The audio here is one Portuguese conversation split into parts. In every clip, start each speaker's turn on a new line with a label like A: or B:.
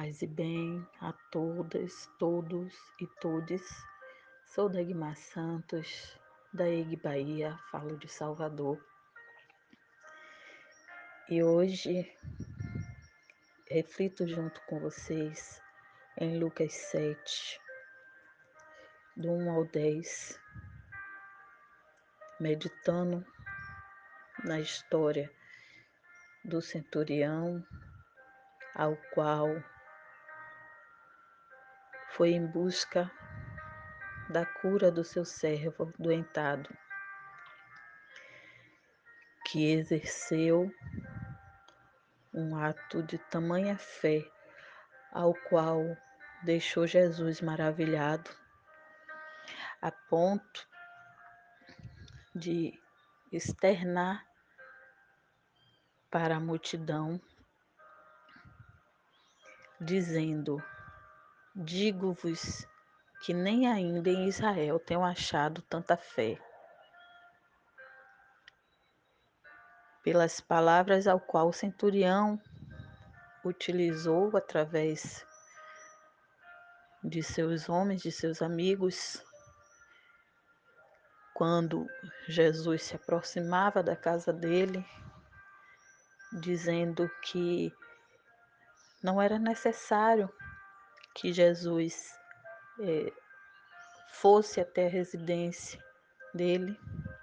A: Paz e bem a todas, todos e todes. Sou Dagmar Santos, da EG Bahia, falo de Salvador. E hoje reflito junto com vocês em Lucas 7, do 1 ao 10, meditando na história do centurião ao qual foi em busca da cura do seu servo doentado, que exerceu um ato de tamanha fé, ao qual deixou Jesus maravilhado, a ponto de externar para a multidão, dizendo: Digo-vos que nem ainda em Israel tenho achado tanta fé. Pelas palavras ao qual o centurião utilizou através de seus homens, de seus amigos, quando Jesus se aproximava da casa dele, dizendo que não era necessário que Jesus é, fosse até a residência dele,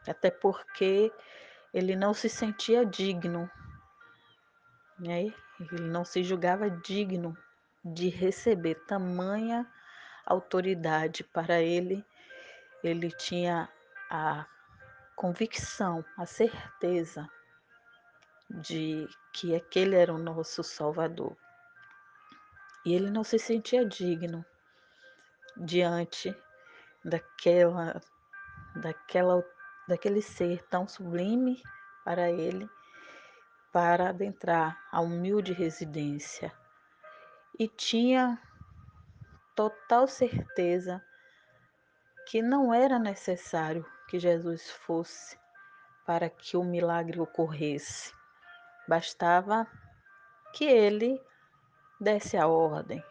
A: até porque ele não se sentia digno, né? ele não se julgava digno de receber tamanha autoridade para ele, ele tinha a convicção, a certeza de que aquele era o nosso Salvador. E ele não se sentia digno diante daquela, daquela, daquele ser tão sublime para ele, para adentrar a humilde residência. E tinha total certeza que não era necessário que Jesus fosse para que o milagre ocorresse. Bastava que ele desse a ordem.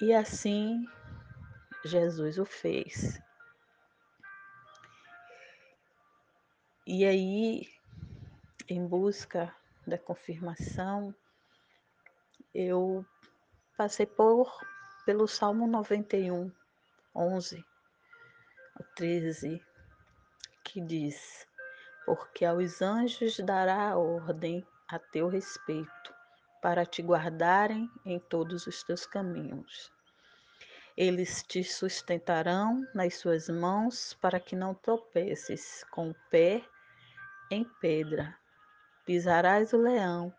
A: E assim Jesus o fez. E aí, em busca da confirmação, eu passei por pelo Salmo 91, 11 13, que diz: Porque aos anjos dará ordem a teu respeito, para te guardarem em todos os teus caminhos. Eles te sustentarão nas suas mãos para que não tropeces com o pé em pedra. Pisarás o leão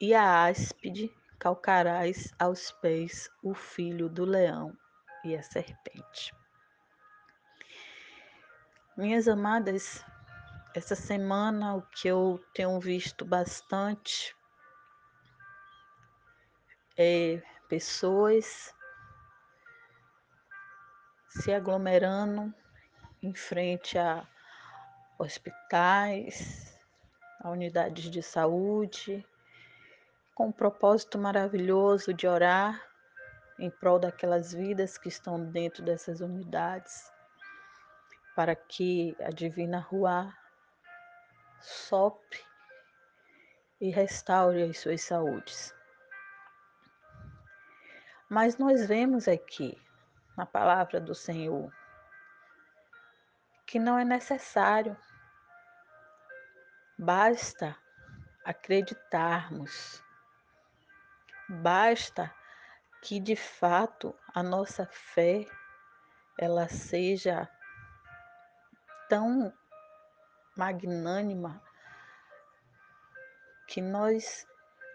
A: e a áspide calcarás aos pés o filho do leão e a serpente. Minhas amadas, essa semana o que eu tenho visto bastante é, pessoas se aglomerando em frente a hospitais, a unidades de saúde, com o propósito maravilhoso de orar em prol daquelas vidas que estão dentro dessas unidades, para que a divina rua sopre e restaure as suas saúdes. Mas nós vemos aqui, na palavra do Senhor, que não é necessário, basta acreditarmos, basta que de fato a nossa fé ela seja tão magnânima que nós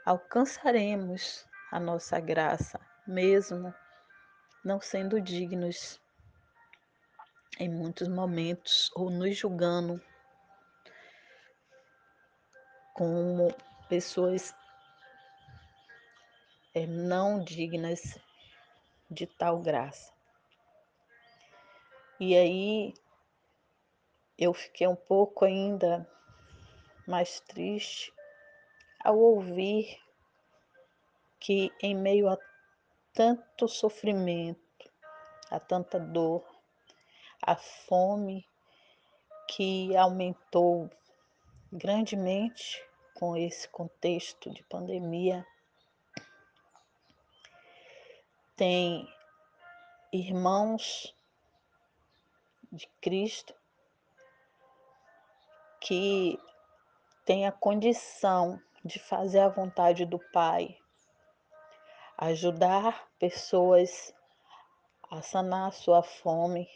A: alcançaremos a nossa graça mesmo não sendo dignos em muitos momentos ou nos julgando como pessoas é, não dignas de tal graça. E aí eu fiquei um pouco ainda mais triste ao ouvir que em meio a tanto sofrimento, a tanta dor, a fome que aumentou grandemente com esse contexto de pandemia, tem irmãos de Cristo que têm a condição de fazer a vontade do Pai, ajudar pessoas a sanar a sua fome,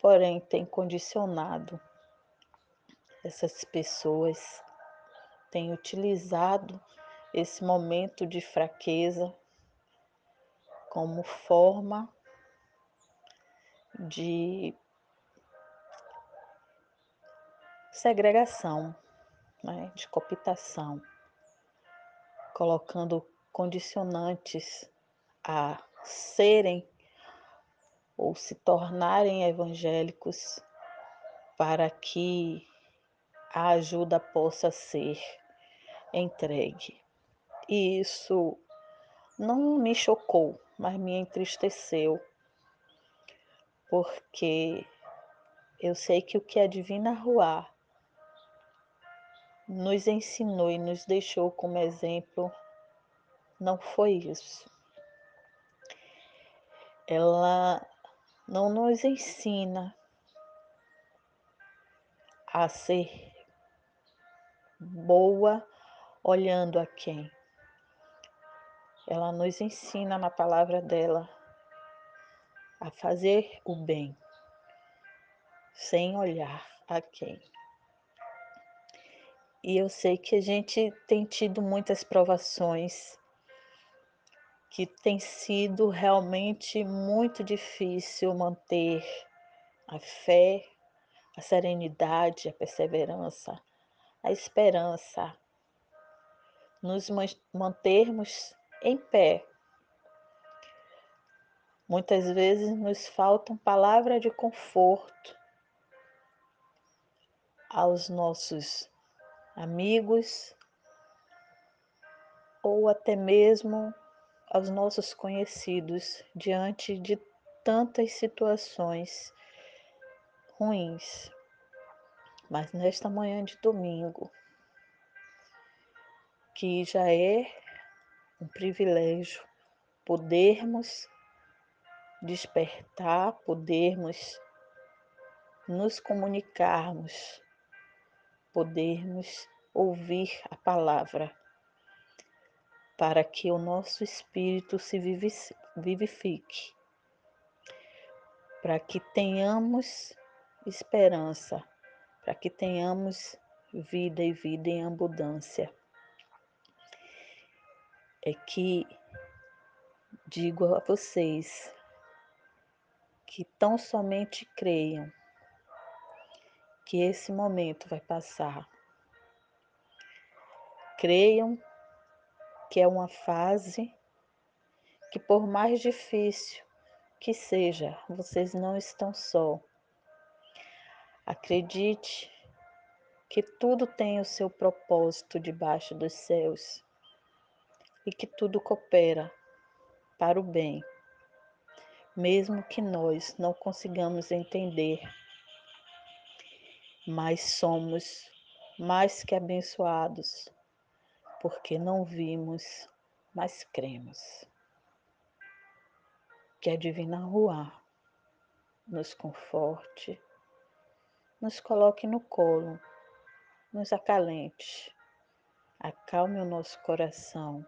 A: porém tem condicionado essas pessoas, tem utilizado esse momento de fraqueza como forma de segregação, né, de cooptação, colocando condicionantes a serem ou se tornarem evangélicos para que a ajuda possa ser entregue. E isso não me chocou, mas me entristeceu, porque eu sei que o que a Divina Ruá nos ensinou e nos deixou como exemplo não foi isso. Ela não nos ensina a ser boa olhando a quem. Ela nos ensina na palavra dela a fazer o bem sem olhar a quem. E eu sei que a gente tem tido muitas provações, que tem sido realmente muito difícil manter a fé, a serenidade, a perseverança, a esperança, nos mantermos em pé. Muitas vezes nos faltam palavras de conforto aos nossos amigos ou até mesmo aos nossos conhecidos diante de tantas situações ruins. Mas nesta manhã de domingo, que já é um privilégio podermos despertar, podermos nos comunicarmos podermos ouvir a palavra, para que o nosso espírito se vivifique, para que tenhamos esperança, para que tenhamos vida e vida em abundância. É que digo a vocês que tão somente creiam que esse momento vai passar. Creiam que é uma fase que, por mais difícil que seja, vocês não estão só. Acredite que tudo tem o seu propósito debaixo dos céus e que tudo coopera para o bem, mesmo que nós não consigamos entender mas somos mais que abençoados, porque não vimos, mas cremos. Que a Divina Rua nos conforte, nos coloque no colo, nos acalente, acalme o nosso coração.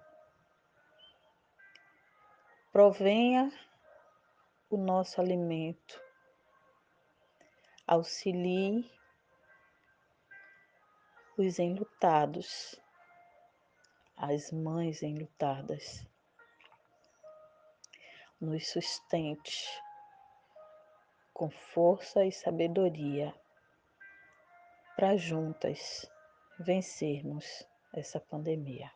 A: Provenha o nosso alimento, auxilie os enlutados, as mães enlutadas. Nos sustente com força e sabedoria para juntas vencermos essa pandemia.